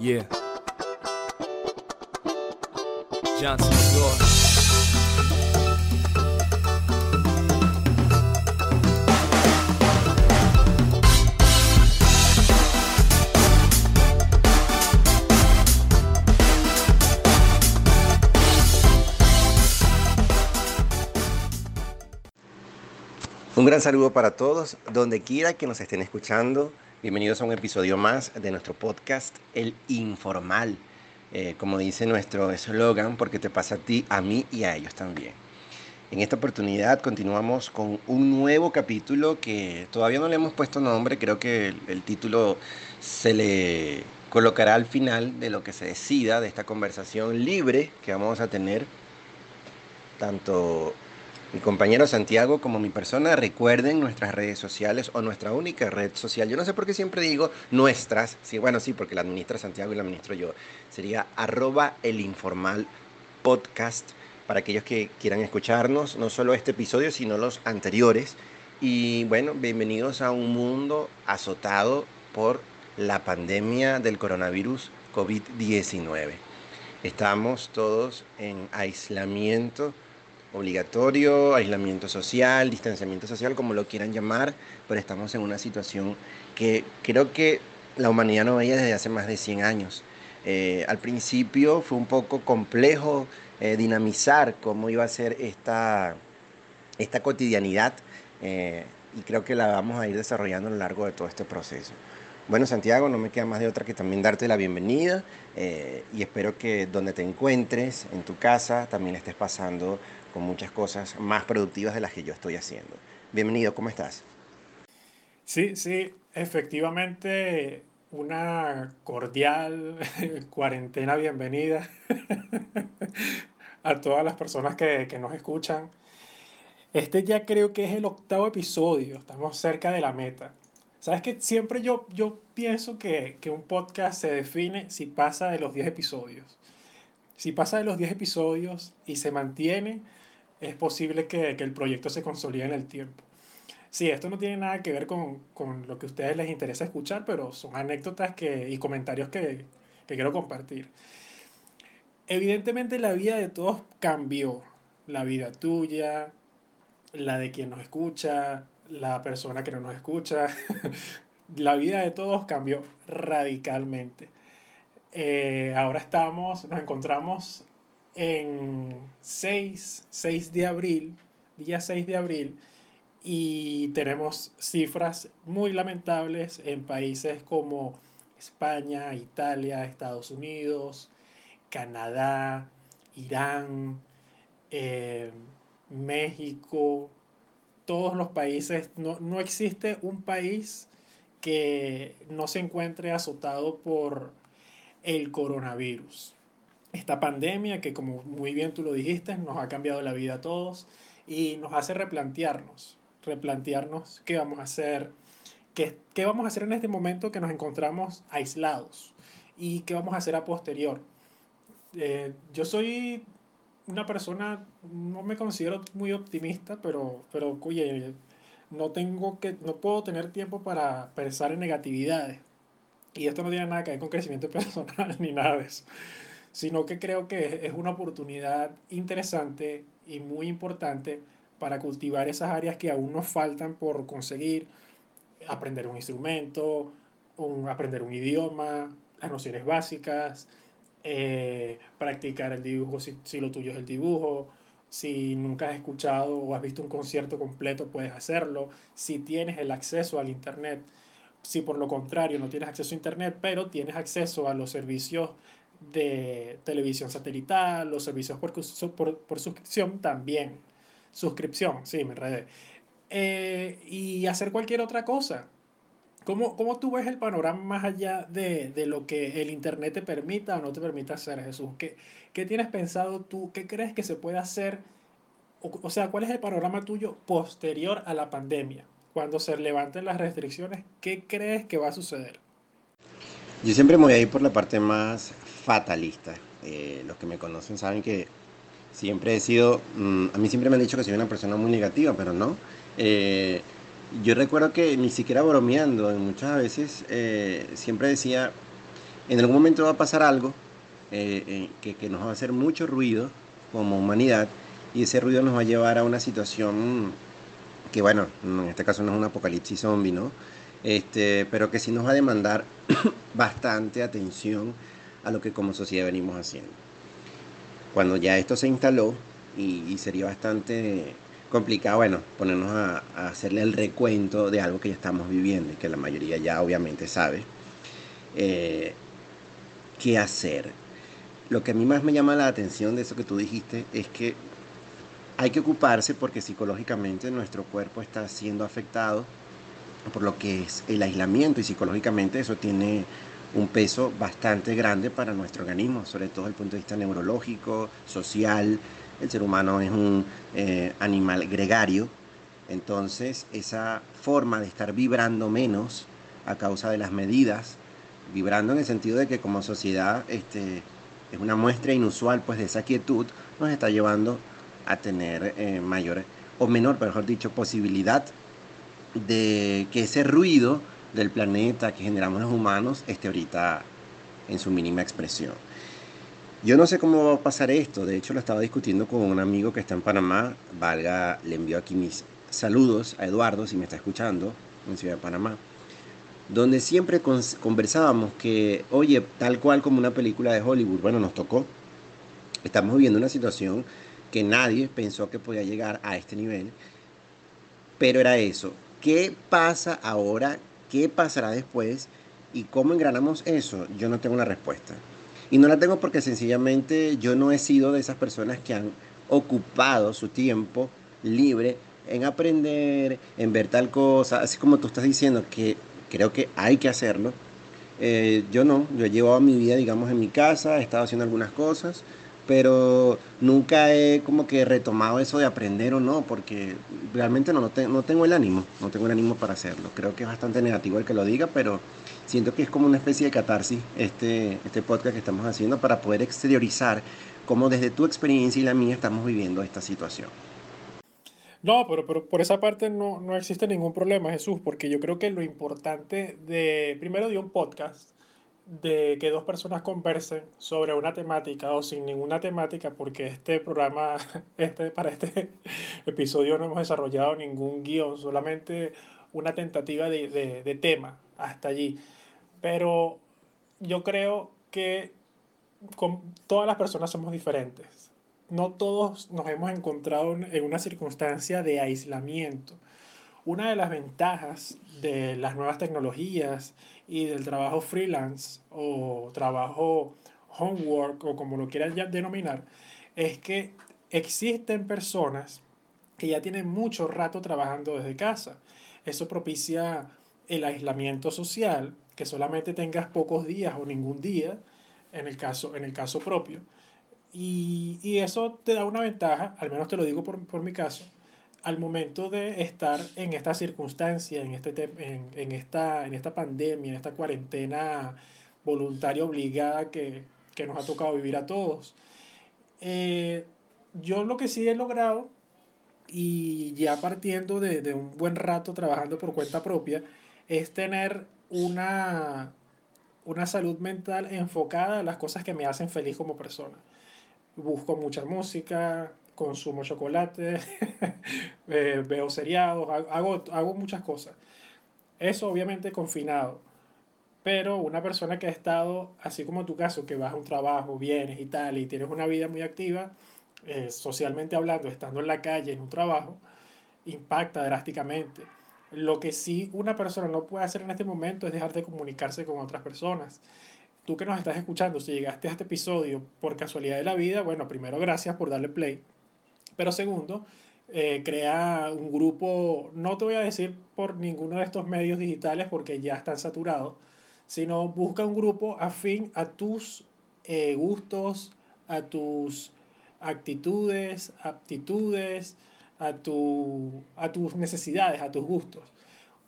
Yeah. Johnson. Un gran saludo para todos, donde quiera que nos estén escuchando. Bienvenidos a un episodio más de nuestro podcast, El Informal. Eh, como dice nuestro eslogan, porque te pasa a ti, a mí y a ellos también. En esta oportunidad continuamos con un nuevo capítulo que todavía no le hemos puesto nombre, creo que el, el título se le colocará al final de lo que se decida de esta conversación libre que vamos a tener tanto mi compañero Santiago como mi persona, recuerden nuestras redes sociales o nuestra única red social. Yo no sé por qué siempre digo nuestras, sí, bueno, sí, porque la administra Santiago y la administro yo. Sería arroba el informal podcast para aquellos que quieran escucharnos, no solo este episodio, sino los anteriores. Y bueno, bienvenidos a un mundo azotado por la pandemia del coronavirus COVID-19. Estamos todos en aislamiento obligatorio, aislamiento social, distanciamiento social, como lo quieran llamar, pero estamos en una situación que creo que la humanidad no veía desde hace más de 100 años. Eh, al principio fue un poco complejo eh, dinamizar cómo iba a ser esta, esta cotidianidad eh, y creo que la vamos a ir desarrollando a lo largo de todo este proceso. Bueno, Santiago, no me queda más de otra que también darte la bienvenida eh, y espero que donde te encuentres, en tu casa, también estés pasando con muchas cosas más productivas de las que yo estoy haciendo. Bienvenido, ¿cómo estás? Sí, sí, efectivamente una cordial cuarentena bienvenida a todas las personas que, que nos escuchan. Este ya creo que es el octavo episodio, estamos cerca de la meta. Sabes que siempre yo, yo pienso que, que un podcast se define si pasa de los 10 episodios. Si pasa de los 10 episodios y se mantiene, es posible que, que el proyecto se consolide en el tiempo. Sí, esto no tiene nada que ver con, con lo que a ustedes les interesa escuchar, pero son anécdotas que, y comentarios que, que quiero compartir. Evidentemente la vida de todos cambió. La vida tuya, la de quien nos escucha, la persona que no nos escucha. la vida de todos cambió radicalmente. Eh, ahora estamos, nos encontramos en 6, 6 de abril, día 6 de abril, y tenemos cifras muy lamentables en países como España, Italia, Estados Unidos, Canadá, Irán, eh, México, todos los países, no, no existe un país que no se encuentre azotado por el coronavirus. Esta pandemia que como muy bien tú lo dijiste, nos ha cambiado la vida a todos y nos hace replantearnos, replantearnos qué vamos a hacer, qué, qué vamos a hacer en este momento que nos encontramos aislados y qué vamos a hacer a posterior. Eh, yo soy una persona, no me considero muy optimista, pero, pero oye, no tengo que, no puedo tener tiempo para pensar en negatividades. Y esto no tiene nada que ver con crecimiento personal ni nada de eso, sino que creo que es una oportunidad interesante y muy importante para cultivar esas áreas que aún nos faltan por conseguir, aprender un instrumento, un, aprender un idioma, las nociones básicas, eh, practicar el dibujo si, si lo tuyo es el dibujo, si nunca has escuchado o has visto un concierto completo, puedes hacerlo. Si tienes el acceso al Internet, si por lo contrario no tienes acceso a Internet, pero tienes acceso a los servicios de televisión satelital, los servicios por, por, por suscripción también. Suscripción, sí, me enredé. Eh, y hacer cualquier otra cosa. ¿Cómo, ¿Cómo tú ves el panorama más allá de, de, lo que el Internet te permita o no te permita hacer, Jesús? ¿Qué, ¿Qué tienes pensado tú? ¿Qué crees que se puede hacer? O, sea, ¿cuál es el panorama tuyo posterior a la pandemia? Cuando se levanten las restricciones, ¿qué crees que va a suceder? Yo siempre me voy a ir por la parte más fatalista. Eh, los que me conocen saben que siempre he sido, mmm, a mí siempre me han dicho que soy una persona muy negativa, pero no. Eh, yo recuerdo que ni siquiera bromeando, muchas veces eh, siempre decía, en algún momento va a pasar algo que, que, nos va a hacer mucho ruido como humanidad y ese ruido nos va a llevar a una situación que, bueno, en este caso no es un apocalipsis zombie, ¿no? Este, pero que sí nos va a demandar bastante atención a lo que como sociedad venimos haciendo. Cuando ya esto se instaló y, sería bastante complicado, bueno, ponernos a, hacerle el recuento de algo que ya estamos viviendo y que la mayoría ya obviamente sabe, eh, qué hacer. Lo que a mí más me llama la atención de eso que tú dijiste es que hay que ocuparse porque psicológicamente nuestro cuerpo está siendo afectado por lo que es el aislamiento y psicológicamente eso tiene un peso bastante grande para nuestro organismo, sobre todo desde el punto de vista neurológico, social. El ser humano es un eh, animal gregario, entonces esa forma de estar vibrando menos a causa de las medidas, vibrando en el sentido de que como sociedad este, es una muestra inusual pues, de esa quietud, nos está llevando a tener eh, mayor o menor, mejor dicho, posibilidad de que ese ruido del planeta que generamos los humanos esté ahorita en su mínima expresión. Yo no sé cómo va a pasar esto, de hecho lo estaba discutiendo con un amigo que está en Panamá, Valga le envió aquí mis saludos a Eduardo si me está escuchando en Ciudad de Panamá, donde siempre conversábamos que, oye, tal cual como una película de Hollywood, bueno, nos tocó, estamos viviendo una situación que nadie pensó que podía llegar a este nivel, pero era eso, ¿Qué pasa ahora? ¿Qué pasará después? ¿Y cómo engranamos eso? Yo no tengo una respuesta. Y no la tengo porque sencillamente yo no he sido de esas personas que han ocupado su tiempo libre en aprender, en ver tal cosa, así como tú estás diciendo que creo que hay que hacerlo. Eh, yo no, yo he llevado mi vida, digamos, en mi casa, he estado haciendo algunas cosas, pero nunca he como que retomado eso de aprender o no, porque realmente no, no, tengo el ánimo, no tengo el ánimo para hacerlo. Creo que es bastante negativo el que lo diga, pero siento que es como una especie de catarsis este, este podcast que estamos haciendo para poder exteriorizar cómo desde tu experiencia y la mía estamos viviendo esta situación. No, pero, pero por esa parte no, no existe ningún problema, Jesús, porque yo creo que lo importante de, primero de un podcast, de que dos personas conversen sobre una temática o sin ninguna temática, porque este programa, este, para este episodio no hemos desarrollado ningún guion, solamente una tentativa de, de, de tema hasta allí. Pero yo creo que con, todas las personas somos diferentes. No todos nos hemos encontrado en una circunstancia de aislamiento. Una de las ventajas de las nuevas tecnologías y del trabajo freelance o trabajo homework o como lo quieran ya denominar, es que existen personas que ya tienen mucho rato trabajando desde casa. Eso propicia el aislamiento social, que solamente tengas pocos días o ningún día, en el caso, en el caso propio. Y, y eso te da una ventaja, al menos te lo digo por, por mi caso, al momento de estar en esta circunstancia, en, este, en, en, esta, en esta pandemia, en esta cuarentena voluntaria obligada que, que nos ha tocado vivir a todos. Eh, yo lo que sí he logrado, y ya partiendo de, de, un buen rato trabajando por cuenta propia, es tener una, una salud mental enfocada a las cosas que me hacen feliz como persona. Busco mucha música, consumo chocolate, eh, veo seriados, hago, hago muchas cosas. Eso obviamente confinado. Pero una persona que ha estado, así como tu caso, que vas a un trabajo, vienes y tal, y tienes una vida muy activa, eh, socialmente hablando, estando en la calle, en un trabajo, impacta drásticamente. Lo que sí una persona no puede hacer en este momento es dejar de comunicarse con otras personas tú que nos estás escuchando, si llegaste a este episodio por casualidad de la vida, bueno, primero gracias por darle play. Pero segundo, eh, crea un grupo, no te voy a decir por ninguno de estos medios digitales porque ya están saturados, sino busca un grupo afín a tus eh, gustos, a tus actitudes, aptitudes, a, tu, a tus necesidades, a tus gustos.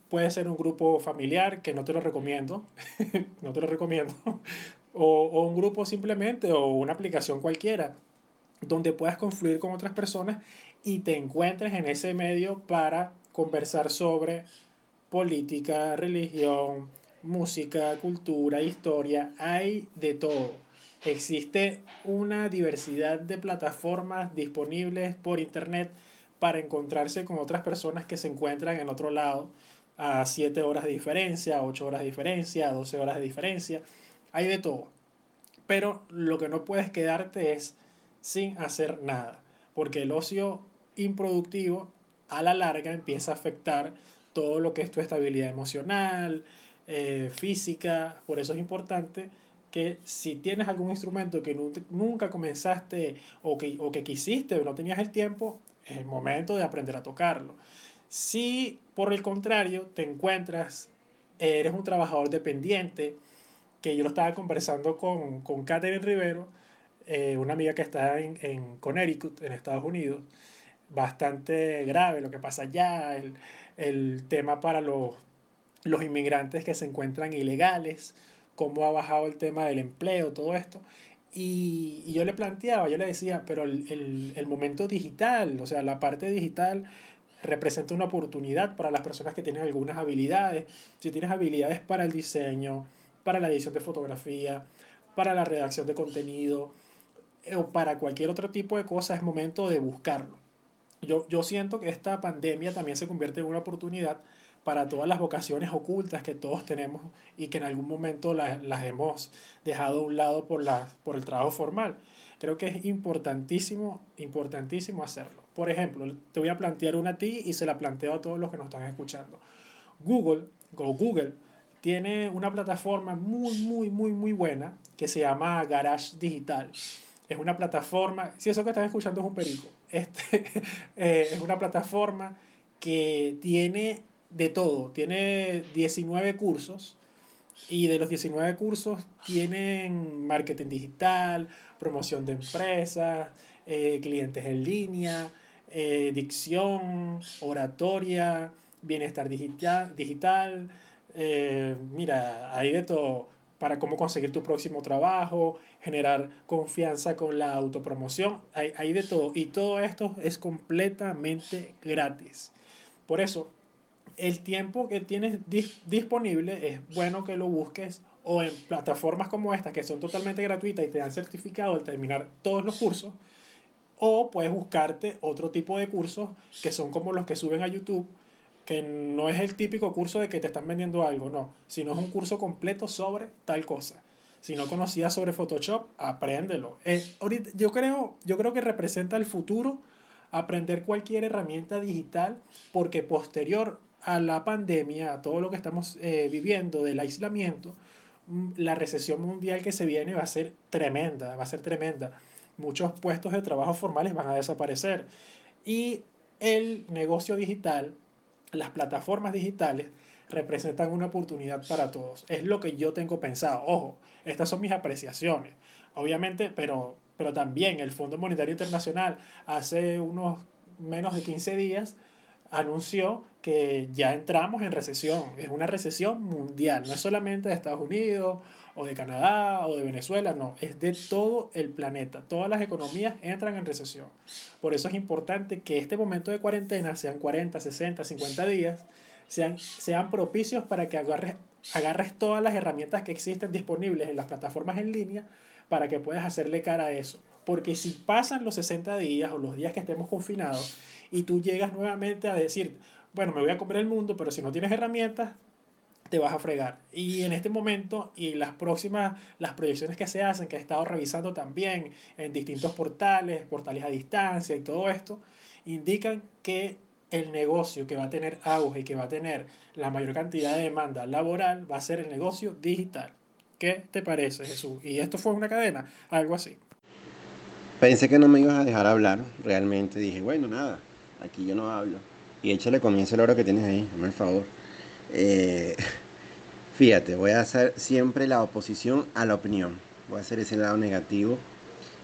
Puede ser un grupo familiar, que no te lo recomiendo, no te lo recomiendo, o, o un grupo simplemente, o una aplicación cualquiera donde puedas confluir con otras personas y te encuentres en ese medio para conversar sobre política, religión, música, cultura, historia, hay de todo. Existe una diversidad de plataformas disponibles por internet para encontrarse con otras personas que se encuentran en otro lado a 7 horas de diferencia, 8 horas de diferencia, 12 horas de diferencia. Hay de todo. Pero lo que no puedes quedarte es sin hacer nada, porque el ocio improductivo a la larga empieza a afectar todo lo que es tu estabilidad emocional, eh, física. Por eso es importante que si tienes algún instrumento que nunca comenzaste o que, o que quisiste o no tenías el tiempo, es el momento de aprender a tocarlo. Si por el contrario te encuentras, eres un trabajador dependiente, que yo lo estaba conversando con, con Catherine Rivero, eh, una amiga que está en, en, Connecticut, en Estados Unidos, bastante grave lo que pasa allá, el, el tema para los, los inmigrantes que se encuentran ilegales, cómo ha bajado el tema del empleo, todo esto. Y, y yo le planteaba, yo le decía, pero el, el, el, momento digital, o sea, la parte digital representa una oportunidad para las personas que tienen algunas habilidades. Si tienes habilidades para el diseño, para la edición de fotografía, para la redacción de contenido o para cualquier otro tipo de cosa, es momento de buscarlo. Yo, yo siento que esta pandemia también se convierte en una oportunidad para todas las vocaciones ocultas que todos tenemos y que en algún momento las, las hemos dejado a un lado por, la, por el trabajo formal. Creo que es importantísimo, importantísimo hacerlo. Por ejemplo, te voy a plantear una a ti y se la planteo a todos los que nos están escuchando. Google, o Google, tiene una plataforma muy, muy, muy, muy buena que se llama Garage Digital. Es una plataforma, si eso que están escuchando es un perico, este, eh, es una plataforma que tiene de todo, tiene 19 cursos y de los 19 cursos tienen marketing digital, promoción de empresas, eh, clientes en línea, eh, dicción, oratoria, bienestar digital, digital mira, hay de todo para cómo conseguir tu próximo trabajo, generar confianza con la autopromoción, hay, hay de todo. Y todo esto es completamente gratis. Por eso, el tiempo que tienes disponible es bueno que lo busques o en plataformas como esta que son totalmente gratuitas y te dan certificado al terminar todos los cursos, o puedes buscarte otro tipo de cursos que son como los que suben a YouTube que no es el típico curso de que te están vendiendo algo, no, sino es un curso completo sobre tal cosa. Si no conocías sobre Photoshop, apréndelo. Eh, ahorita, yo, creo, yo creo que representa el futuro aprender cualquier herramienta digital porque posterior a la pandemia, a todo lo que estamos eh, viviendo del aislamiento, mm, la recesión mundial que se viene va a ser tremenda, va a ser tremenda. Muchos puestos de trabajo formales van a desaparecer y el negocio digital las plataformas digitales representan una oportunidad para todos. Es lo que yo tengo pensado. Ojo, estas son mis apreciaciones. Obviamente, pero, pero también el Fondo Monetario Internacional hace unos menos de 15 días anunció que ya entramos en recesión. Es una recesión mundial, no es solamente de Estados Unidos o de Canadá o de Venezuela, no, es de todo el planeta. Todas las economías entran en recesión. Por eso es importante que este momento de cuarentena, sean 40, 60, 50 días, sean, sean propicios para que agarres, agarres todas las herramientas que existen disponibles en las plataformas en línea para que puedas hacerle cara a eso. Porque si pasan los 60 días o los días que estemos confinados y tú llegas nuevamente a decir, bueno, me voy a comer el mundo, pero si no tienes herramientas, te vas a fregar. Y en este momento y las próximas, las proyecciones que se hacen, que he estado revisando también en distintos portales, portales a distancia y todo esto, indican que el negocio que va a tener auge y que va a tener la mayor cantidad de demanda laboral va a ser el negocio digital. ¿Qué te parece, Jesús? Y esto fue una cadena, algo así. Pensé que no me ibas a dejar hablar, realmente dije, bueno, nada, aquí yo no hablo. Y échale comienzo la hora que tienes ahí, dame el favor. Eh, fíjate, voy a hacer siempre la oposición a la opinión. Voy a hacer ese lado negativo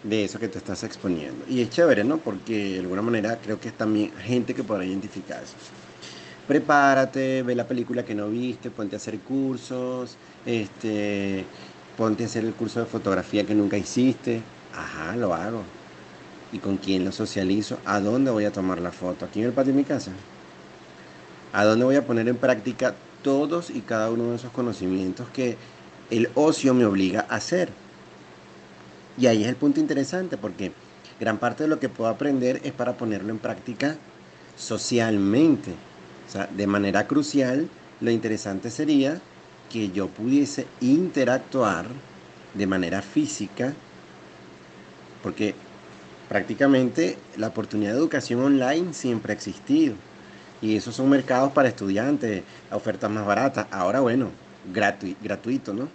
de eso que te estás exponiendo. Y es chévere, ¿no? Porque de alguna manera creo que es también gente que podrá identificarse. Prepárate, ve la película que no viste, ponte a hacer cursos, este, ponte a hacer el curso de fotografía que nunca hiciste. Ajá, lo hago. ¿Y con quién lo socializo? ¿A dónde voy a tomar la foto? ¿Aquí en el patio de mi casa? ¿A dónde voy a poner en práctica todos y cada uno de esos conocimientos que el ocio me obliga a hacer. Y ahí es el punto interesante porque gran parte de lo que puedo aprender es para ponerlo en práctica socialmente. O sea, de manera crucial, lo interesante sería que yo pudiese interactuar de manera física, porque prácticamente la oportunidad de educación online siempre ha existido. Y esos son mercados para estudiantes, ofertas más baratas. Ahora, bueno, gratuito, ¿no?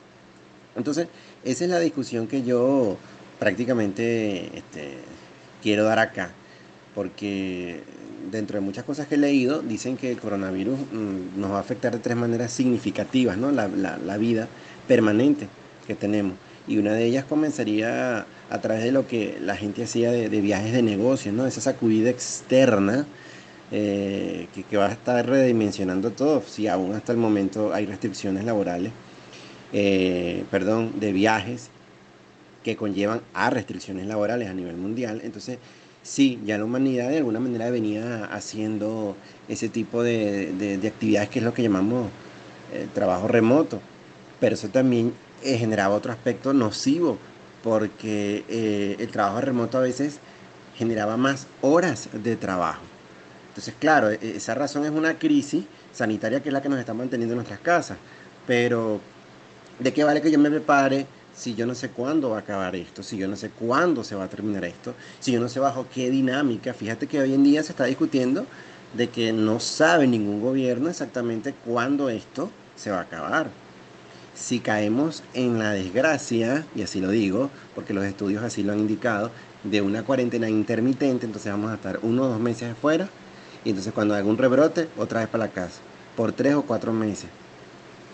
Entonces, esa es la discusión que yo prácticamente este, quiero dar acá. Porque dentro de muchas cosas que he leído, dicen que el coronavirus mm, nos va a afectar de tres maneras significativas, ¿no? La, vida permanente que tenemos. Y una de ellas comenzaría a través de lo que la gente hacía de, viajes de negocios, ¿no? Esa sacudida externa eh, que, va a estar redimensionando todo, si aún hasta el momento hay restricciones laborales, eh, perdón, de viajes que conllevan a restricciones laborales a nivel mundial. Entonces, sí, ya la humanidad de alguna manera venía haciendo ese tipo de, actividades que es lo que llamamos eh, trabajo remoto, pero eso también generaba otro aspecto nocivo, porque el trabajo remoto a veces generaba más horas de trabajo. Entonces, claro, e, esa razón es una crisis sanitaria que es la que nos está manteniendo en nuestras casas. Pero, ¿de qué vale que yo me prepare si yo no sé cuándo va a acabar esto? Si yo no sé cuándo se va a terminar esto? Si yo no sé bajo qué dinámica. Fíjate que hoy en día se está discutiendo de que no sabe ningún gobierno exactamente cuándo esto se va a acabar. Si caemos en la desgracia, y así lo digo, porque los estudios así lo han indicado, de una cuarentena intermitente, entonces vamos a estar uno o dos meses afuera y entonces cuando haga un rebrote, otra vez para la casa, por tres o cuatro meses.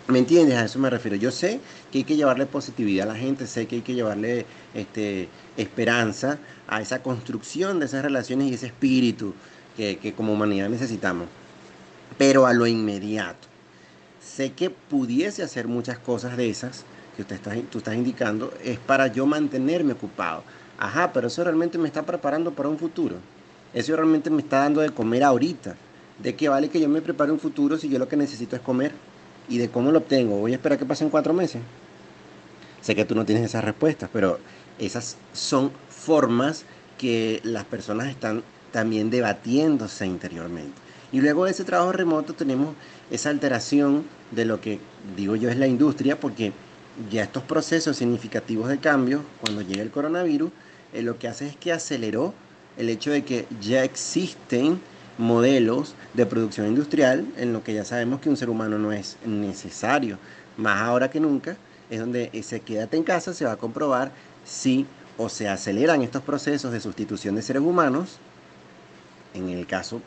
¿Me entiendes? A eso me refiero. Yo sé que hay que llevarle positividad a la gente, sé que hay que llevarle este, esperanza a esa construcción de esas relaciones y ese espíritu que, como humanidad necesitamos. Pero a lo inmediato. Sé que pudiese hacer muchas cosas de esas que usted está, tú estás indicando, es para yo mantenerme ocupado. Ajá, pero eso realmente me está preparando para un futuro. Eso realmente me está dando de comer ahorita. ¿De qué vale que yo me prepare un futuro si yo lo que necesito es comer? ¿Y de cómo lo obtengo? ¿Voy a esperar que pasen cuatro meses? Sé que tú no tienes esas respuestas, pero esas son formas que las personas están también debatiéndose interiormente. Y luego de ese trabajo remoto tenemos esa alteración de lo que digo yo es la industria, porque ya estos procesos significativos de cambio, cuando llega el coronavirus, eh, lo que hace es que aceleró el hecho de que ya existen modelos de producción industrial en lo que ya sabemos que un ser humano no es necesario. Más ahora que nunca es donde ese quédate en casa se va a comprobar si o se aceleran estos procesos de sustitución de seres humanos. En el caso,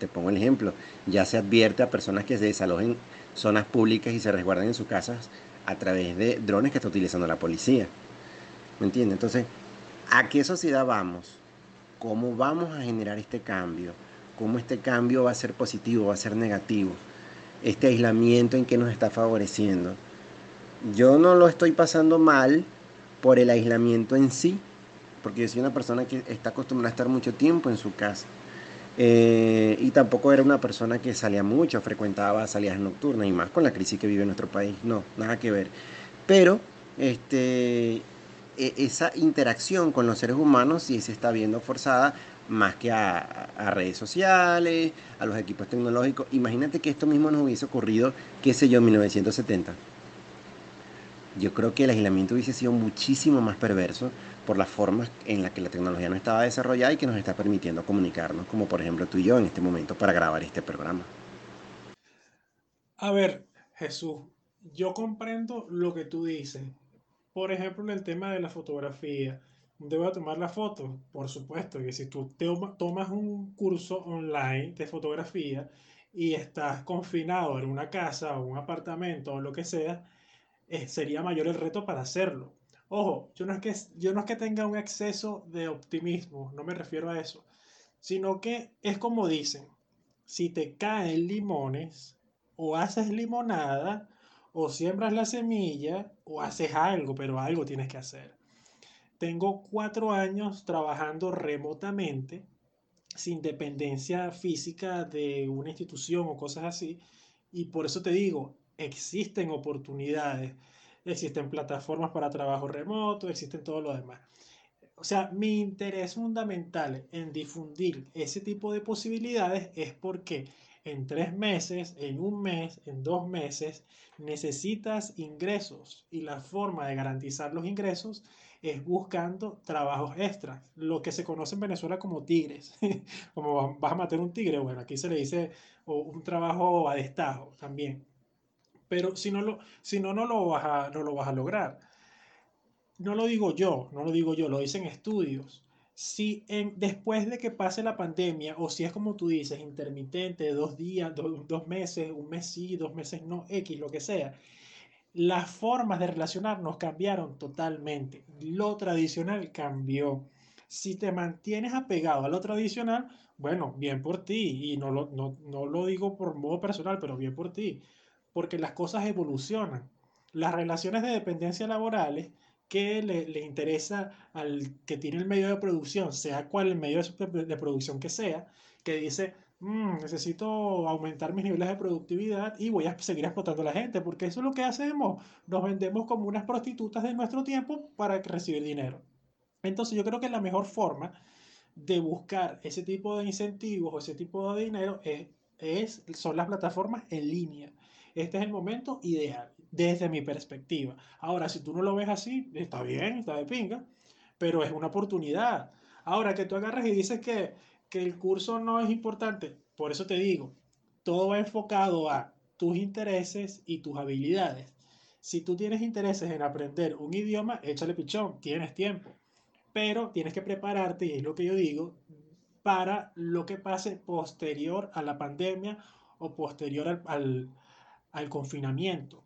te pongo el ejemplo, ya se advierte a personas que se desalojen zonas públicas y se resguarden en sus casas a través de drones que está utilizando la policía. ¿Me entiendes? Entonces, ¿a qué sociedad vamos? cómo vamos a generar este cambio, cómo este cambio va a ser positivo, va a ser negativo, este aislamiento en que nos está favoreciendo. Yo no lo estoy pasando mal por el aislamiento en sí, porque yo soy una persona que está acostumbrada a estar mucho tiempo en su casa. Eh, y tampoco era una persona que salía mucho, frecuentaba salidas nocturnas y más con la crisis que vive nuestro país. No, nada que ver. Pero este, e, esa interacción con los seres humanos sí se está viendo forzada más que a, redes sociales, a los equipos tecnológicos. Imagínate que esto mismo nos hubiese ocurrido, qué sé yo, en 1970. Yo creo que el aislamiento hubiese sido muchísimo más perverso por las formas en las que la tecnología no estaba desarrollada y que nos está permitiendo comunicarnos, como por ejemplo tú y yo en este momento para grabar este programa. A ver, Jesús, yo comprendo lo que tú dices por ejemplo, en el tema de la fotografía, ¿dónde voy a tomar la foto? Por supuesto que si tú tomas un curso online de fotografía y estás confinado en una casa o un apartamento o lo que sea, eh, sería mayor el reto para hacerlo. Ojo, yo no, es que, yo no es que tenga un exceso de optimismo, no me refiero a eso, sino que es como dicen, si te caen limones o haces limonada, o siembras la semilla o haces algo, pero algo tienes que hacer. Tengo cuatro años trabajando remotamente, sin dependencia física de una institución o cosas así, Y por eso te digo, existen oportunidades, existen plataformas para trabajo remoto, existen todo lo demás. O sea, mi interés fundamental en difundir ese tipo de posibilidades es porque en tres meses, en un mes, en dos meses, necesitas ingresos y la forma de garantizar los ingresos es buscando trabajos extras, lo que se conoce en Venezuela como tigres, como vas a matar un tigre, bueno, aquí se le dice un trabajo a destajo también, pero si no, lo, si no, no, lo vas a, no lo vas a lograr. No lo digo yo, no lo digo yo, lo dicen estudios. Si en, después de que pase la pandemia, o si es como tú dices, intermitente, dos días, dos meses, un mes sí, dos meses no, X, lo que sea, las formas de relacionarnos cambiaron totalmente. Lo tradicional cambió. Si te mantienes apegado a lo tradicional, bueno, bien por ti, y no lo, no, no lo digo por modo personal, pero bien por ti, porque las cosas evolucionan. Las relaciones de dependencia laborales que le, interesa al que tiene el medio de producción, sea cual el medio de, producción que sea, que dice, mm, necesito aumentar mis niveles de productividad y voy a seguir explotando a la gente, porque eso es lo que hacemos, nos vendemos como unas prostitutas de nuestro tiempo para recibir dinero. Entonces yo creo que la mejor forma de buscar ese tipo de incentivos o ese tipo de dinero es, es, son las plataformas en línea. Este es el momento ideal desde mi perspectiva. Ahora, si tú no lo ves así, está bien, está de pinga, pero es una oportunidad. Ahora, que tú agarras y dices que, que el curso no es importante, por eso te digo, todo va enfocado a tus intereses y tus habilidades. Si tú tienes intereses en aprender un idioma, échale pichón, tienes tiempo. Pero tienes que prepararte, y es lo que yo digo, para lo que pase posterior a la pandemia o posterior al, al, al confinamiento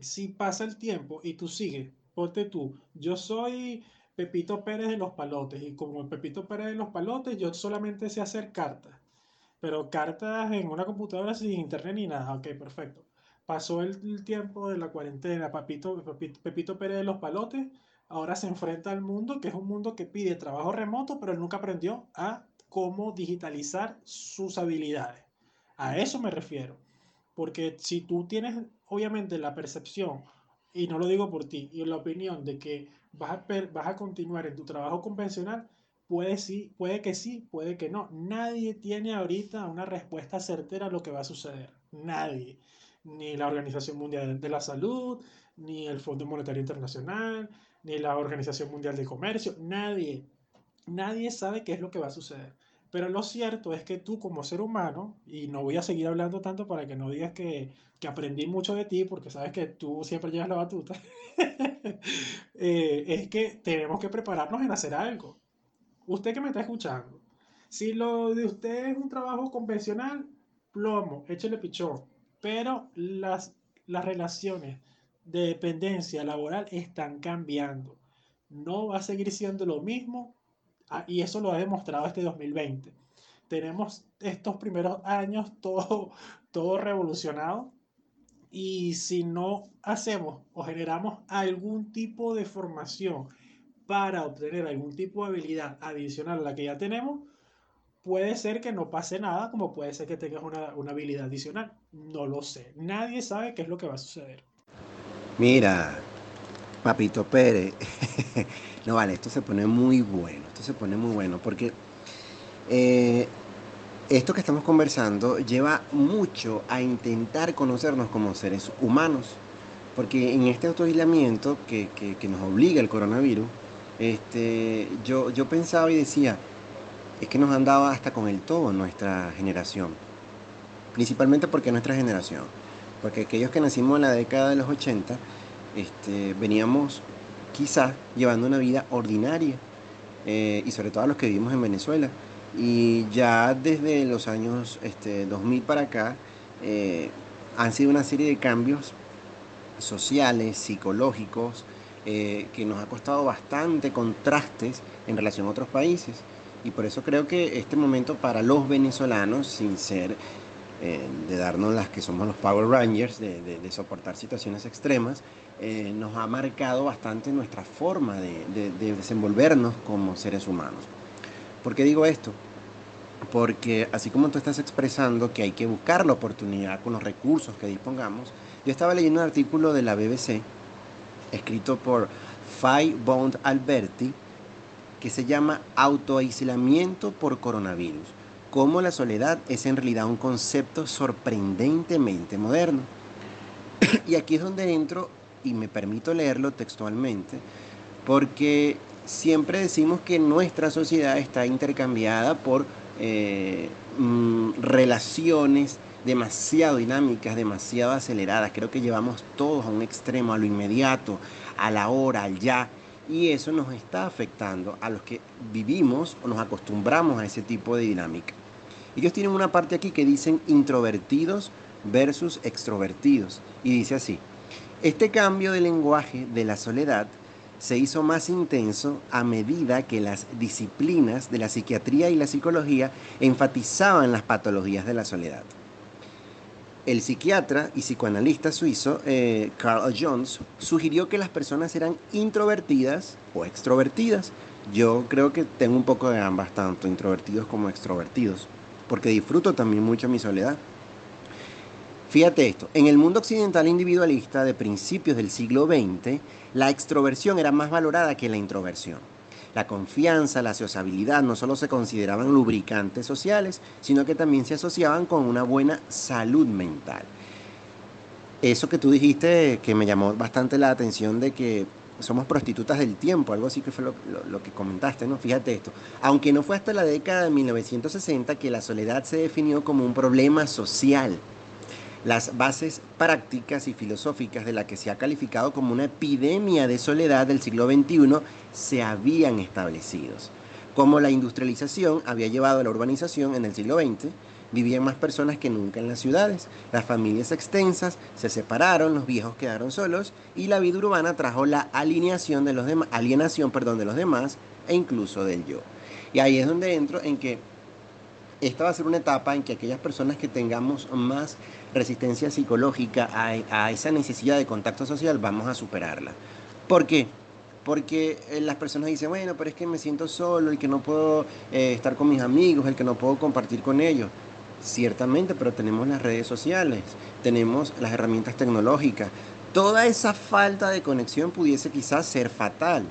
si pasa el tiempo y tú sigues, ponte tú, yo soy Pepito Pérez de los Palotes y como Pepito Pérez de los Palotes yo solamente sé hacer cartas, pero cartas en una computadora sin internet ni nada, ok, perfecto. Pasó el, tiempo de la cuarentena, Pepito, Pepito Pérez de los Palotes ahora se enfrenta al mundo, que es un mundo que pide trabajo remoto, pero él nunca aprendió a cómo digitalizar sus habilidades. A eso me refiero. Porque si tú tienes, obviamente, la percepción, y no lo digo por ti, y la opinión de que vas a, vas a continuar en tu trabajo convencional, puede, sí, puede que sí, puede que no. Nadie tiene ahorita una respuesta certera a lo que va a suceder. Nadie. Ni la Organización Mundial de la Salud, ni el Fondo Monetario Internacional, ni la Organización Mundial de Comercio. Nadie. Nadie sabe qué es lo que va a suceder. Pero lo cierto es que tú como ser humano, y no voy a seguir hablando tanto para que no digas que, que aprendí mucho de ti, porque sabes que tú siempre llevas la batuta, eh, es que tenemos que prepararnos en hacer algo. Usted que me está escuchando, si lo de usted es un trabajo convencional, plomo, échele pichón. Pero las, las relaciones de dependencia laboral están cambiando. No va a seguir siendo lo mismo y eso lo ha demostrado este 2020. Tenemos estos primeros años todo, todo revolucionado y si no hacemos o generamos algún tipo de formación para obtener algún tipo de habilidad adicional a la que ya tenemos, puede ser que no pase nada, como puede ser que tengas una, una habilidad adicional. No lo sé. Nadie sabe qué es lo que va a suceder. Mira, Papito Pérez. no vale, esto se pone muy bueno se pone muy bueno porque eh, esto que estamos conversando lleva mucho a intentar conocernos como seres humanos. Porque en este autoaislamiento que, que, nos obliga el coronavirus, este, yo, yo pensaba y decía, es que nos han dado hasta con el todo nuestra generación. Principalmente porque nuestra generación. Porque aquellos que nacimos en la década de los 80, este, veníamos quizás llevando una vida ordinaria eh, y sobre todo a los que vivimos en Venezuela. Y ya desde los años este, 2000 para acá eh, han sido una serie de cambios sociales, psicológicos, eh, que nos ha costado bastante contrastes en relación a otros países. Y por eso creo que este momento para los venezolanos, sin ser de darnos las que somos los Power Rangers, de, de soportar situaciones extremas, eh, nos ha marcado bastante nuestra forma de, desenvolvernos como seres humanos. ¿Por qué digo esto? porque así como tú estás expresando que hay que buscar la oportunidad con los recursos que dispongamos, yo estaba leyendo un artículo de la BBC escrito por Fay Bond Alberti que se llama Autoaislamiento por coronavirus. Cómo la soledad es en realidad un concepto sorprendentemente moderno. y aquí es donde entro y me permito leerlo textualmente, porque siempre decimos que nuestra sociedad está intercambiada por eh, mm, relaciones demasiado dinámicas, demasiado aceleradas. Creo que llevamos todos a un extremo, a lo inmediato, a la hora, al ya. Y eso nos está afectando a los que vivimos o nos acostumbramos a ese tipo de dinámica. Ellos tienen una parte aquí que dicen introvertidos versus extrovertidos. Y dice así, este cambio de lenguaje de la soledad se hizo más intenso a medida que las disciplinas de la psiquiatría y la psicología enfatizaban las patologías de la soledad. El psiquiatra y psicoanalista suizo eh, Carl Jones sugirió que las personas eran introvertidas o extrovertidas. Yo creo que tengo un poco de ambas, tanto introvertidos como extrovertidos, porque disfruto también mucho mi soledad. Fíjate esto, en el mundo occidental individualista de principios del siglo XX, la extroversión era más valorada que la introversión. La confianza, la sociabilidad no solo se consideraban lubricantes sociales, sino que también se asociaban con una buena salud mental. Eso que tú dijiste que me llamó bastante la atención de que somos prostitutas del tiempo, algo así que fue lo, lo, que comentaste, ¿no? Fíjate esto. Aunque no fue hasta la década de 1960 que la soledad se definió como un problema social las bases prácticas y filosóficas de la que se ha calificado como una epidemia de soledad del siglo XXI se habían establecido. Como la industrialización había llevado a la urbanización en el siglo XX, vivían más personas que nunca en las ciudades, las familias extensas se separaron, los viejos quedaron solos y la vida urbana trajo la alineación de los alienación perdón, de los demás e incluso del yo. Y ahí es donde entro en que esta va a ser una etapa en que aquellas personas que tengamos más resistencia psicológica a, esa necesidad de contacto social, vamos a superarla. ¿Por qué? Porque eh, las personas dicen, bueno, pero es que me siento solo, el que no puedo eh, estar con mis amigos, el que no puedo compartir con ellos. Ciertamente, pero tenemos las redes sociales, tenemos las herramientas tecnológicas. Toda esa falta de conexión pudiese quizás ser fatal,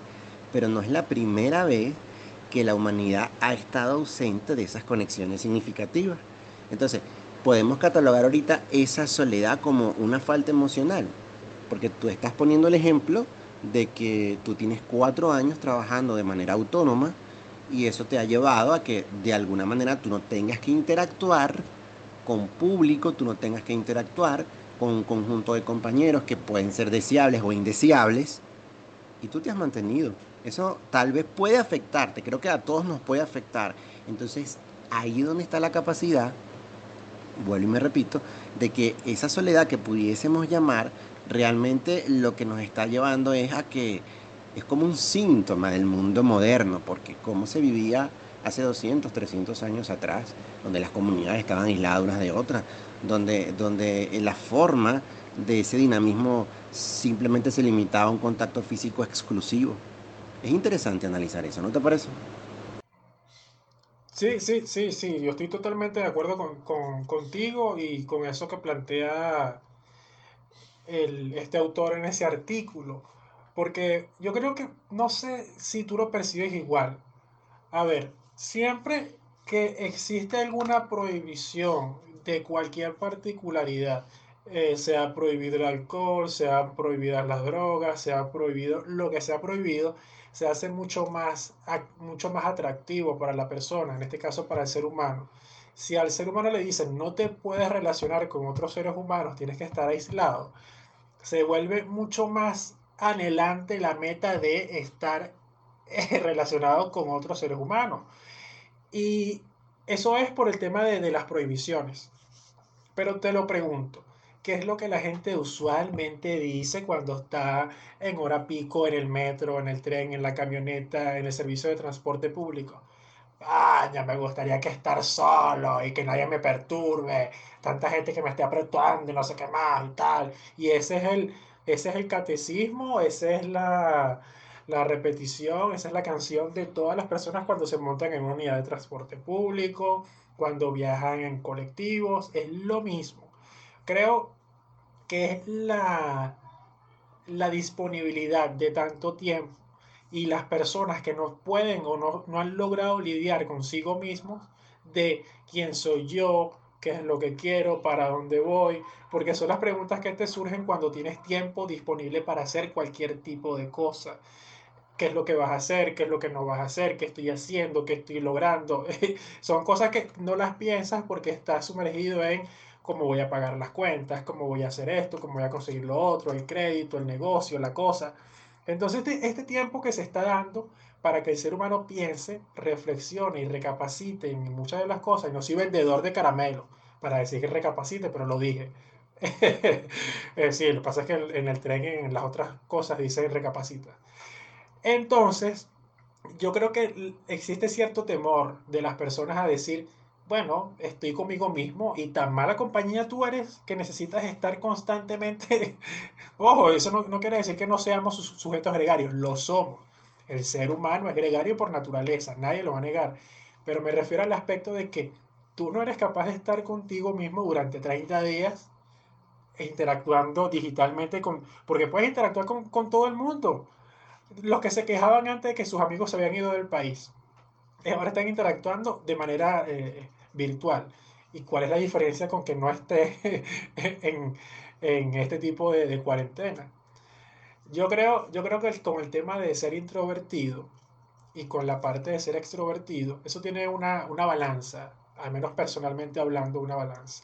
pero no es la primera vez que la humanidad ha estado ausente de esas conexiones significativas. Entonces, podemos catalogar ahorita esa soledad como una falta emocional, porque tú estás poniendo el ejemplo de que tú tienes cuatro años trabajando de manera autónoma y eso te ha llevado a que de alguna manera tú no tengas que interactuar con público, tú no tengas que interactuar con un conjunto de compañeros que pueden ser deseables o indeseables y tú te has mantenido. Eso tal vez puede afectarte, creo que a todos nos puede afectar. Entonces, ahí donde está la capacidad vuelvo y me repito, de que esa soledad que pudiésemos llamar, realmente lo que nos está llevando es a que es como un síntoma del mundo moderno, porque cómo se vivía hace 200, 300 años atrás, donde las comunidades estaban aisladas unas de otras, donde, donde la forma de ese dinamismo simplemente se limitaba a un contacto físico exclusivo. Es interesante analizar eso, ¿no te parece? Sí, sí, sí, sí, yo estoy totalmente de acuerdo con, contigo y con eso que plantea el, este autor en ese artículo, porque yo creo que, no sé si tú lo percibes igual. A ver, siempre que existe alguna prohibición de cualquier particularidad, eh, se ha prohibido el alcohol, se han prohibido las drogas, se ha prohibido lo que se ha prohibido, se hace mucho más, mucho más atractivo para la persona, en este caso para el ser humano. Si al ser humano le dicen no te puedes relacionar con otros seres humanos, tienes que estar aislado, se vuelve mucho más anhelante la meta de estar eh, relacionado con otros seres humanos. Y eso es por el tema de, de las prohibiciones. Pero te lo pregunto, ¿Qué es lo que la gente usualmente dice cuando está en hora pico en el metro, en el tren, en la camioneta, en el servicio de transporte público? Ah, ya me gustaría que estar solo y que nadie me perturbe, tanta gente que me esté apretando y no sé qué más y tal. Y ese es el, ese es el catecismo, esa es la, la repetición, esa es la canción de todas las personas cuando se montan en una unidad de transporte público, cuando viajan en colectivos, es lo mismo. Creo es la, la disponibilidad de tanto tiempo y las personas que no pueden o no, no han logrado lidiar consigo mismos de quién soy yo, qué es lo que quiero, para dónde voy, porque son las preguntas que te surgen cuando tienes tiempo disponible para hacer cualquier tipo de cosa. ¿Qué es lo que vas a hacer? ¿Qué es lo que no vas a hacer? ¿Qué estoy haciendo? ¿Qué estoy logrando? son cosas que no las piensas porque estás sumergido en cómo voy a pagar las cuentas, cómo voy a hacer esto, cómo voy a conseguir lo otro, el crédito, el negocio, la cosa. Entonces, este, este tiempo que se está dando para que el ser humano piense, reflexione y recapacite en muchas de las cosas, y no soy vendedor de caramelo para decir que recapacite, pero lo dije. sí, lo que pasa es que en el tren, en las otras cosas, dice recapacita. Entonces, yo creo que existe cierto temor de las personas a decir, bueno, estoy conmigo mismo y tan mala compañía tú eres que necesitas estar constantemente. Ojo, eso no, no, quiere decir que no seamos sujetos gregarios, lo somos. El ser humano es gregario por naturaleza, nadie lo va a negar. Pero me refiero al aspecto de que tú no eres capaz de estar contigo mismo durante 30 días interactuando digitalmente con... Porque puedes interactuar con, con todo el mundo. Los que se quejaban antes de que sus amigos se habían ido del país ahora están interactuando de manera eh, virtual. ¿Y cuál es la diferencia con que no esté en, en este tipo de, de, cuarentena? Yo creo, yo creo que con el tema de ser introvertido y con la parte de ser extrovertido, eso tiene una, una balanza, al menos personalmente hablando, una balanza.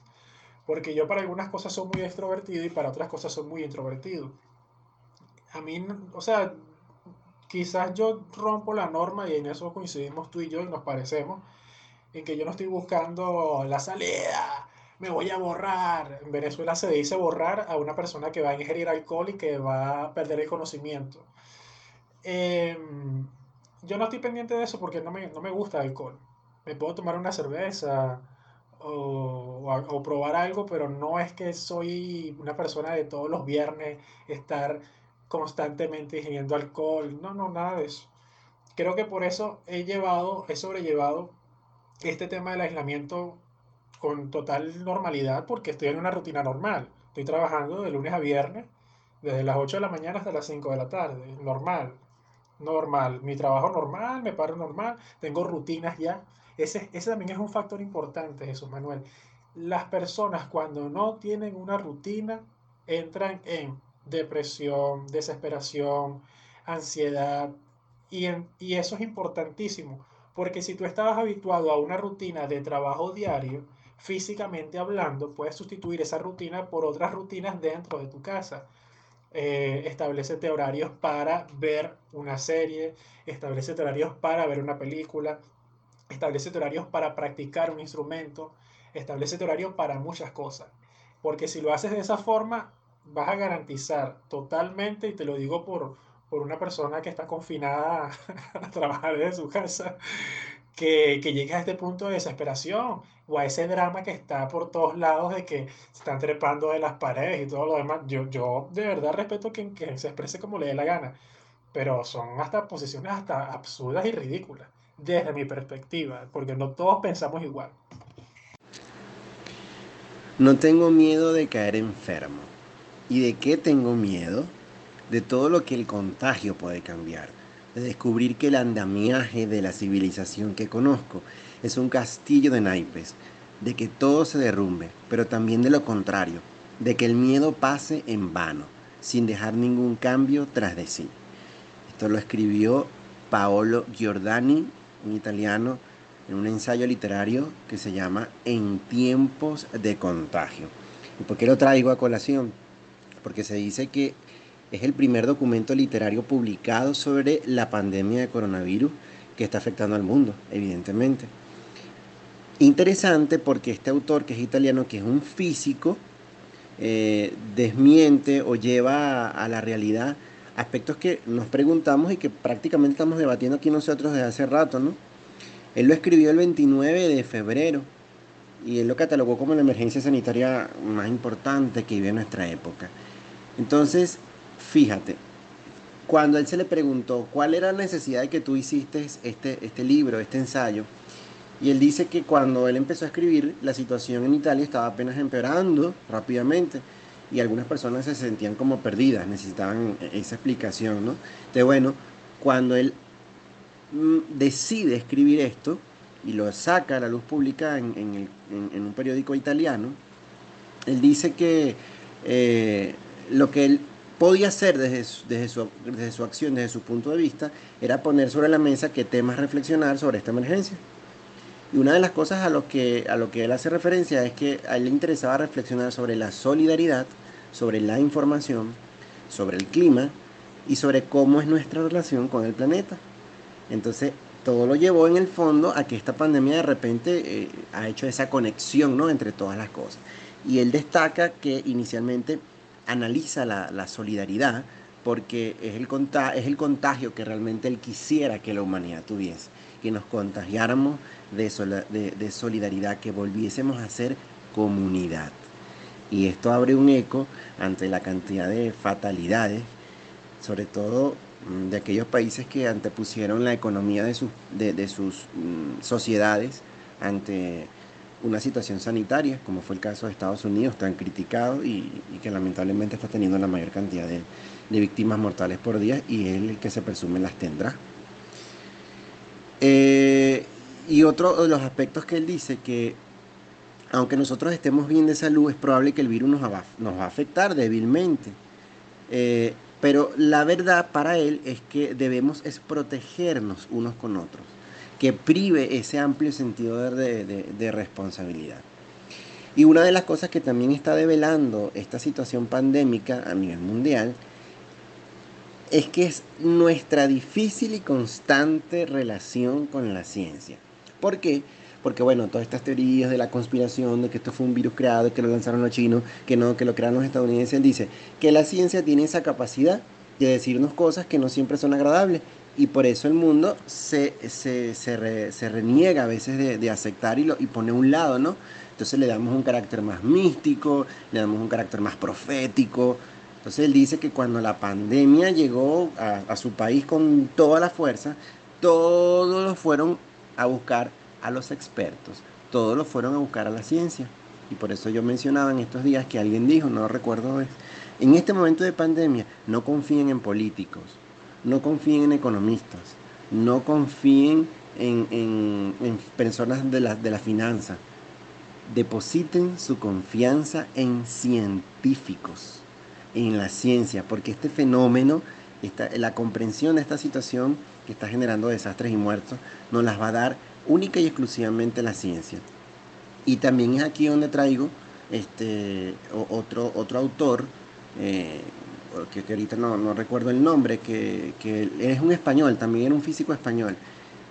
Porque yo para algunas cosas soy muy extrovertido y para otras cosas soy muy introvertido. A mí, o sea, quizás yo rompo la norma y en eso coincidimos tú y yo y nos parecemos, en que yo no estoy buscando la salida, me voy a borrar. En Venezuela se dice borrar a una persona que va a ingerir alcohol y que va a perder el conocimiento. Em, yo no estoy pendiente de eso porque no me, no me gusta alcohol. Me puedo tomar una cerveza o, o, o probar algo, pero no es que soy una persona de todos los viernes estar constantemente ingiriendo alcohol, no, no, nada de eso. Creo que por eso he llevado, he sobrellevado este tema del aislamiento con total normalidad porque estoy en una rutina normal. Estoy trabajando de lunes a viernes, desde las 8 de la mañana hasta las 5 de la tarde, normal, normal. Mi trabajo normal, me paro normal, tengo rutinas ya. Ese, ese también es un factor importante, Jesús Manuel. Las personas cuando no tienen una rutina entran en depresión, desesperación, ansiedad. Y, y eso es importantísimo, porque si tú estabas habituado a una rutina de trabajo diario, físicamente hablando, puedes sustituir esa rutina por otras rutinas dentro de tu casa. Eh, establecete horarios para ver una serie, establecete horarios para ver una película, establecete horarios para practicar un instrumento, establecete horarios para muchas cosas. Porque si lo haces de esa forma, vas a garantizar totalmente, y te lo digo por, por una persona que está confinada a trabajar desde su casa, que, que llegue a este punto de desesperación o a ese drama que está por todos lados de que se están trepando de las paredes y todo lo demás. Yo, yo de verdad respeto quien, que se exprese como le dé la gana, pero son hasta posiciones hasta absurdas y ridículas desde mi perspectiva, porque no todos pensamos igual. No tengo miedo de caer enfermo. ¿Y de qué tengo miedo? De todo lo que el contagio puede cambiar. De descubrir que el andamiaje de la civilización que conozco es un castillo de naipes. De que todo se derrumbe, pero también de lo contrario. De que el miedo pase en vano, sin dejar ningún cambio tras de sí. Esto lo escribió Paolo Giordani, un italiano, en un ensayo literario que se llama En tiempos de contagio. ¿Y por qué lo traigo a colación? porque se dice que es el primer documento literario publicado sobre la pandemia de coronavirus que está afectando al mundo, evidentemente. Interesante porque este autor, que es italiano, que es un físico, eh, desmiente o lleva a, la realidad aspectos que nos preguntamos y que prácticamente estamos debatiendo aquí nosotros desde hace rato, ¿no? Él lo escribió el 29 de febrero y él lo catalogó como la emergencia sanitaria más importante que vive en nuestra época. Entonces, fíjate, cuando él se le preguntó cuál era la necesidad de que tú hiciste este, este libro, este ensayo, Y él dice que cuando él empezó a escribir, la situación en Italia estaba apenas empeorando rápidamente y algunas personas se sentían como perdidas, necesitaban esa explicación, ¿no? Entonces, bueno, cuando él mm, decide escribir esto y lo saca a la luz pública en, un periódico italiano, él dice que eh, lo que él podía hacer desde su acción, desde su punto de vista, era poner sobre la mesa qué temas reflexionar sobre esta emergencia. Y una de las cosas a lo que, a lo que él hace referencia es que a él le interesaba reflexionar sobre la solidaridad, sobre la información, sobre el clima y sobre cómo es nuestra relación con el planeta. Entonces, todo lo llevó en el fondo a que esta pandemia de repente eh, ha hecho esa conexión ¿no? entre todas las cosas. Y él destaca que inicialmente analiza la, solidaridad porque es el, es el contagio que realmente él quisiera que la humanidad tuviese que nos contagiáramos de, de, solidaridad, que volviésemos a ser comunidad. Y esto abre un eco ante la cantidad de fatalidades, sobre todo mm, de aquellos países que antepusieron la economía de sus, de, sus mm, sociedades ante una situación sanitaria, como fue el caso de Estados Unidos, tan criticado y, que lamentablemente está teniendo la mayor cantidad de, víctimas mortales por día y es el que se presume las tendrá. Eh, y otro de los aspectos que él dice que aunque nosotros estemos bien de salud, es probable que el virus nos va, nos va a afectar débilmente. Eh, pero la verdad para él es que debemos es protegernos unos con otros, que prive ese amplio sentido de, responsabilidad. Y una de las cosas que también está develando esta situación pandémica a nivel mundial es que es nuestra difícil y constante relación con la ciencia. ¿Por qué? Porque bueno, todas estas teorías de la conspiración, de que esto fue un virus creado, que lo lanzaron los chinos, que no, que lo crearon los estadounidenses, dice que la ciencia tiene esa capacidad de decirnos cosas que no siempre son agradables y por eso el mundo se, se, reniega a veces de, aceptar y, lo, y pone a un lado, ¿no? Entonces le damos un carácter más místico, le damos un carácter más profético, entonces él dice que cuando la pandemia llegó a, su país con toda la fuerza, todos fueron a buscar a los expertos, todos lo fueron a buscar a la ciencia. Y por eso yo mencionaba en estos días que alguien dijo, no recuerdo, en este momento de pandemia no confíen en políticos, no confíen en economistas, no confíen en, personas de la, de finanza. Depositen su confianza en científicos en la ciencia, porque este fenómeno, la comprensión de esta situación que está generando desastres y muertos, nos las va a dar única y exclusivamente la ciencia. Y también es aquí donde traigo este, otro, otro autor, eh, que, ahorita no, recuerdo el nombre, que, es un español, también era un físico español.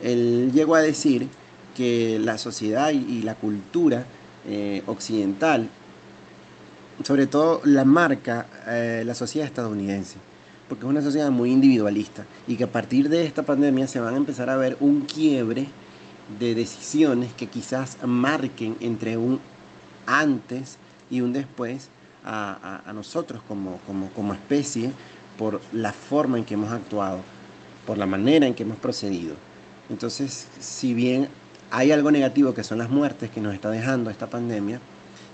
Él llegó a decir que la sociedad y, la cultura eh, occidental sobre todo la marca eh, la sociedad estadounidense, porque es una sociedad muy individualista y que a partir de esta pandemia se van a empezar a ver un quiebre de decisiones que quizás marquen entre un antes y un después a, nosotros como, como, como especie por la forma en que hemos actuado, por la manera en que hemos procedido. Entonces, si bien hay algo negativo que son las muertes que nos está dejando esta pandemia,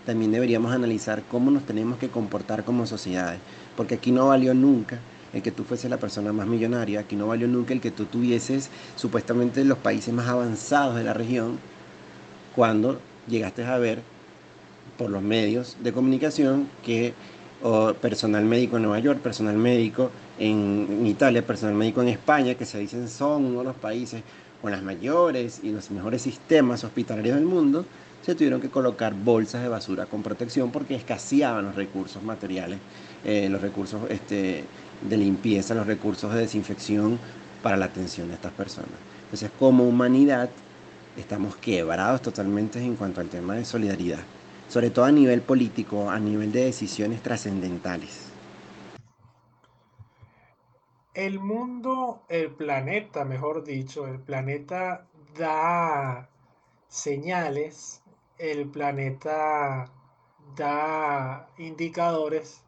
también deberíamos analizar cómo nos tenemos que comportar como sociedades, porque aquí no valió nunca el que tú fueses la persona más millonaria, aquí no valió nunca el que tú tuvieses supuestamente los países más avanzados de la región, cuando llegaste a ver por los medios de comunicación que personal médico en Nueva York, personal médico en, Italia, personal médico en España, que se dicen son uno de los países con las mayores y los mejores sistemas hospitalarios del mundo, se tuvieron que colocar bolsas de basura con protección porque escaseaban los recursos materiales, eh, los recursos este, de limpieza, los recursos de desinfección para la atención de estas personas. Entonces, como humanidad, estamos quebrados totalmente en cuanto al tema de solidaridad, sobre todo a nivel político, a nivel de decisiones trascendentales. El mundo, el planeta, mejor dicho, el planeta da señales el planeta da indicadores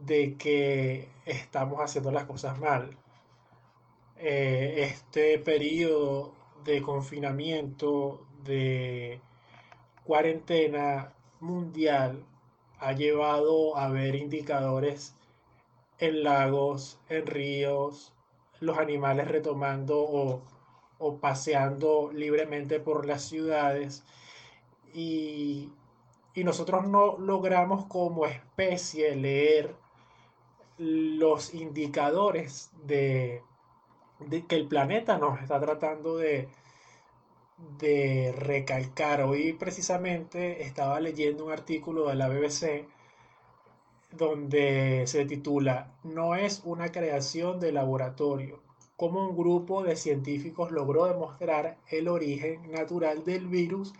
de que estamos haciendo las cosas mal. Eh, este periodo de confinamiento, de cuarentena mundial ha llevado a ver indicadores en lagos, en ríos, los animales retomando o, o paseando libremente por las ciudades. Y, y nosotros no logramos como especie leer los indicadores de, de que el planeta nos está tratando de, de recalcar. Hoy precisamente estaba leyendo un artículo de la BBC donde se titula No es una creación de laboratorio, cómo un grupo de científicos logró demostrar el origen natural del virus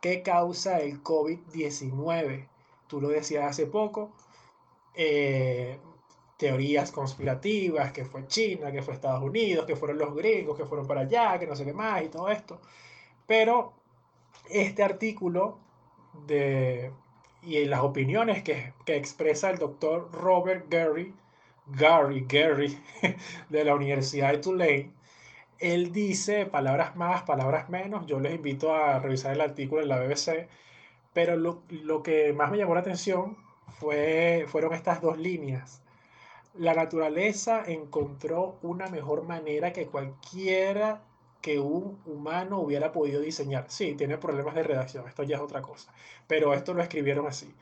que causa el COVID-19. Tú lo decías hace poco, eh, teorías conspirativas, que fue China, que fue Estados Unidos, que fueron los gringos, que fueron para allá, que no sé qué más y todo esto. Pero este artículo de, y las opiniones que, que expresa el doctor Robert Gary, Gary, Gary, de la Universidad de Tulane, él dice palabras más, palabras menos. Yo les invito a revisar el artículo en la BBC. Pero lo, lo que más me llamó la atención fue, fueron estas dos líneas. La naturaleza encontró una mejor manera que cualquiera que un humano hubiera podido diseñar. Sí, tiene problemas de redacción, esto ya es otra cosa, pero esto lo escribieron así.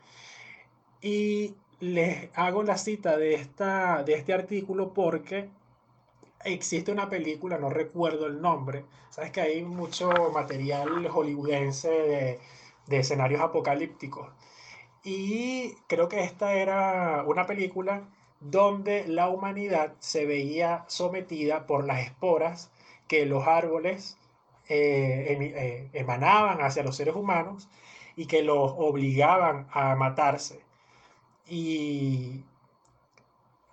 Y les hago la cita de, esta, de este artículo porque existe una película, no recuerdo el nombre, sabes que hay mucho material hollywoodense de, de escenarios apocalípticos. Y creo que esta era una película donde la humanidad se veía sometida por las esporas que los árboles eh, eh, emanaban hacia los seres humanos y que los obligaban a matarse. Y,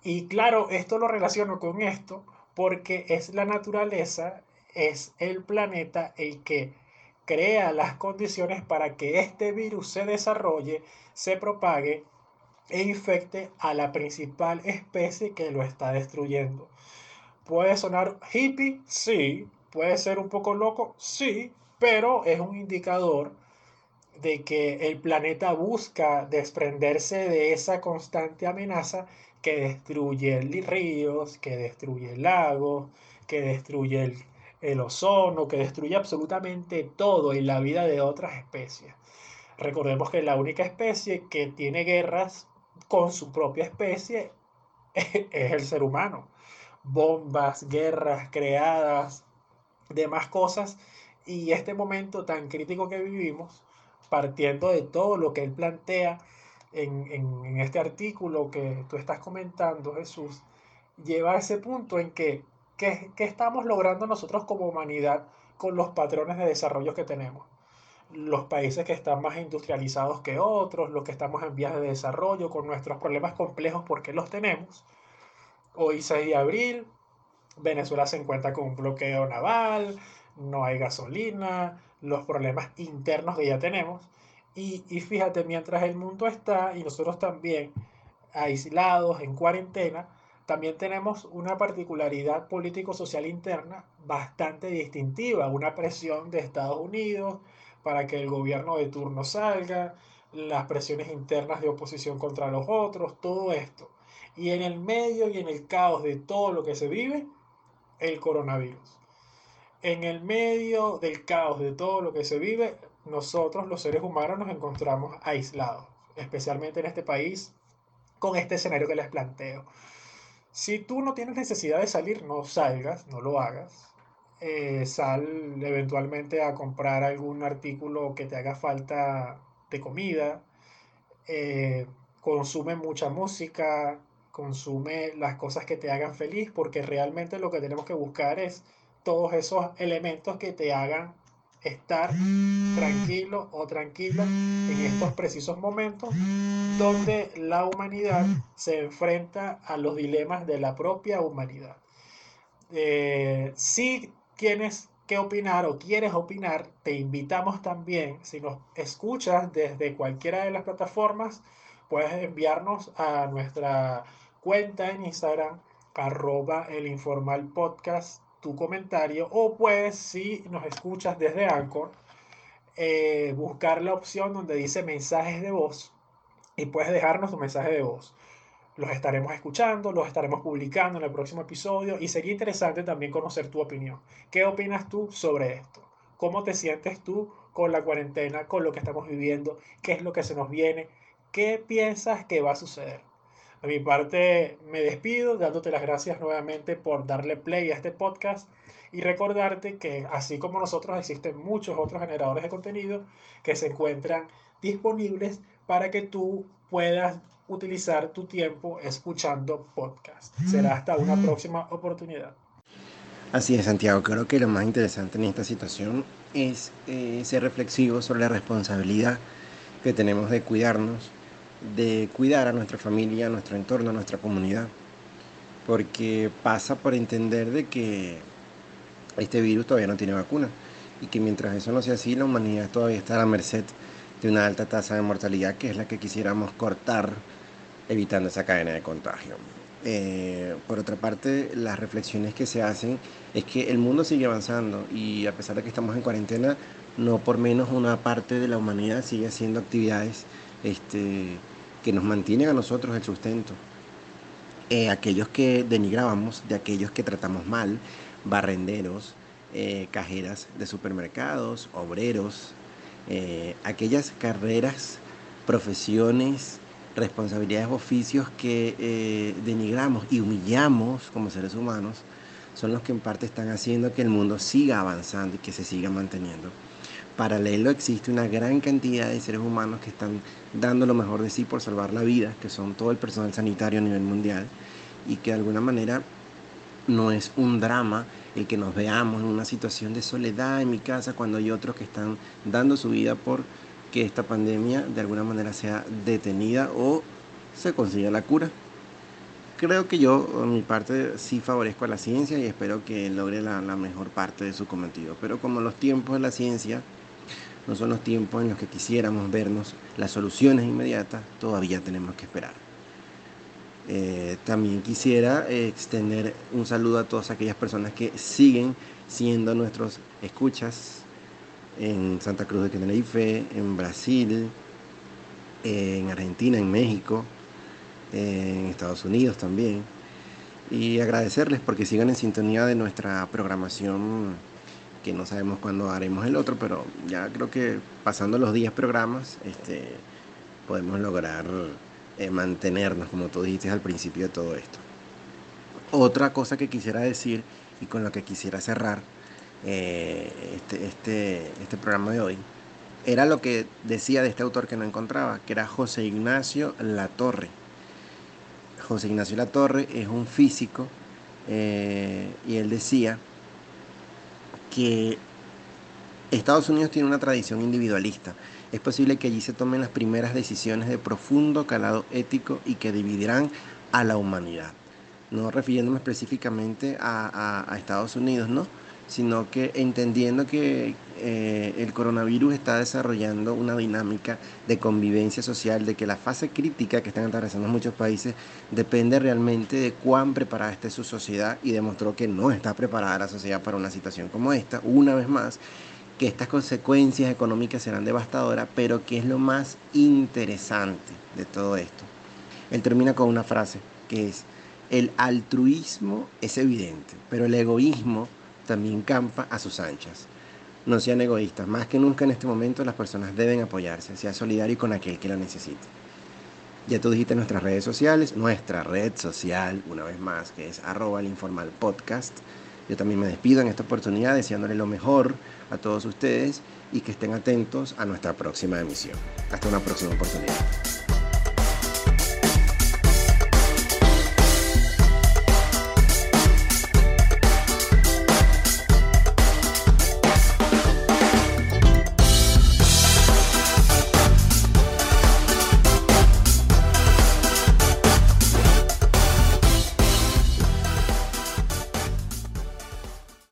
y claro, esto lo relaciono con esto porque es la naturaleza, es el planeta el que crea las condiciones para que este virus se desarrolle, se propague e infecte a la principal especie que lo está destruyendo. Puede sonar hippie, sí. Puede ser un poco loco, sí. Pero es un indicador de que el planeta busca desprenderse de esa constante amenaza que destruye ríos, que destruye lagos, que destruye el, el ozono, que destruye absolutamente todo en la vida de otras especies. Recordemos que la única especie que tiene guerras con su propia especie es el ser humano bombas, guerras creadas, demás cosas, y este momento tan crítico que vivimos, partiendo de todo lo que él plantea en, en, este artículo que tú estás comentando, Jesús, lleva a ese punto en que, ¿qué estamos logrando nosotros como humanidad con los patrones de desarrollo que tenemos? los países que están más industrializados que otros, los que estamos en vías de desarrollo, con nuestros problemas complejos porque los tenemos, Hoy 6 de abril, Venezuela se encuentra con un bloqueo naval, no hay gasolina, los problemas internos que ya tenemos. Y, y fíjate, mientras el mundo está y nosotros también aislados, en cuarentena, también tenemos una particularidad político-social interna bastante distintiva, una presión de Estados Unidos para que el gobierno de turno salga, las presiones internas de oposición contra los otros, todo esto. Y en el medio y en el caos de todo lo que se vive, el coronavirus. En el medio del caos de todo lo que se vive, nosotros los seres humanos nos encontramos aislados, especialmente en este país, con este escenario que les planteo. Si tú no tienes necesidad de salir, no salgas, no lo hagas. Eh, sal eventualmente a comprar algún artículo que te haga falta de comida. Eh, consume mucha música, consume las cosas que te hagan feliz, porque realmente lo que tenemos que buscar es todos esos elementos que te hagan estar tranquilo o tranquila en estos precisos momentos donde la humanidad se enfrenta a los dilemas de la propia humanidad. Eh, si tienes que opinar o quieres opinar, te invitamos también, si nos escuchas desde cualquiera de las plataformas, puedes enviarnos a nuestra cuenta en Instagram, arroba el informal tu comentario, o puedes, si nos escuchas desde Anchor, eh, buscar la opción donde dice mensajes de voz y puedes dejarnos tu mensaje de voz. Los estaremos escuchando, los estaremos publicando en el próximo episodio y sería interesante también conocer tu opinión. ¿Qué opinas tú sobre esto? ¿Cómo te sientes tú con la cuarentena, con lo que estamos viviendo? ¿Qué es lo que se nos viene? ¿Qué piensas que va a suceder? A mi parte me despido dándote las gracias nuevamente por darle play a este podcast y recordarte que así como nosotros existen muchos otros generadores de contenido que se encuentran disponibles para que tú puedas utilizar tu tiempo escuchando podcast. Será hasta una próxima oportunidad. Así es, Santiago. Creo que lo más interesante en esta situación es eh, ser reflexivo sobre la responsabilidad que tenemos de cuidarnos, de cuidar a nuestra familia, a nuestro entorno, a nuestra comunidad. Porque pasa por entender de que este virus todavía no tiene vacuna y que mientras eso no sea así, la humanidad todavía está a la merced de una alta tasa de mortalidad que es la que quisiéramos cortar evitando esa cadena de contagio. Eh, por otra parte, las reflexiones que se hacen es que el mundo sigue avanzando y a pesar de que estamos en cuarentena, no por menos una parte de la humanidad sigue haciendo actividades este, que nos mantienen a nosotros el sustento. Eh, aquellos que denigrábamos, de aquellos que tratamos mal, barrenderos, eh, cajeras de supermercados, obreros, aquellas carreras, profesiones, responsabilidades oficios que eh, denigramos y humillamos como seres humanos son los que en parte están haciendo que el mundo siga avanzando y que se siga manteniendo. Paralelo existe una gran cantidad de seres humanos que están dando lo mejor de sí por salvar la vida, que son todo el personal sanitario a nivel mundial y que de alguna manera no es un drama el que nos veamos en una situación de soledad en mi casa cuando hay otros que están dando su vida por que esta pandemia de alguna manera sea detenida o se consiga la cura. Creo que yo, en mi parte, sí favorezco a la ciencia y espero que logre la, mejor parte de su cometido. Pero como los tiempos de la ciencia no son los tiempos en los que quisiéramos vernos las soluciones inmediatas, todavía tenemos que esperar. Eh, también quisiera extender un saludo a todas aquellas personas que siguen siendo nuestros escuchas en Santa Cruz de Tenerife, en Brasil, en Argentina, en México, en Estados Unidos también. Y agradecerles porque sigan en sintonía de nuestra programación, que no sabemos cuándo haremos el otro, pero ya creo que pasando los 10 programas este, podemos lograr eh, mantenernos, como tú dijiste al principio de todo esto. Otra cosa que quisiera decir y con lo que quisiera cerrar eh, este, este, este programa de hoy, era lo que decía de este autor que no encontraba, que era José Ignacio Latorre. José Ignacio Latorre es un físico eh, y él decía que Estados Unidos tiene una tradición individualista. Es posible que allí se tomen las primeras decisiones de profundo calado ético y que dividirán a la humanidad. No refiriéndome específicamente a, a Estados Unidos, ¿no? Sino que entendiendo que eh, el coronavirus está desarrollando una dinámica de convivencia social, de que la fase crítica que están atravesando muchos países depende realmente de cuán preparada esté su sociedad y demostró que no está preparada la sociedad para una situación como esta, una vez más, que estas consecuencias económicas serán devastadoras, pero que es lo más interesante de todo esto. Él termina con una frase que es, el altruismo es evidente, pero el egoísmo también campa a sus anchas. No sean egoístas, más que nunca en este momento las personas deben apoyarse, sea solidario con aquel que la necesite. Ya tú dijiste nuestras redes sociales, nuestra red social, una vez más, que es arroba el informal podcast. Yo también me despido en esta oportunidad deseándole lo mejor a todos ustedes y que estén atentos a nuestra próxima emisión. Hasta una próxima oportunidad.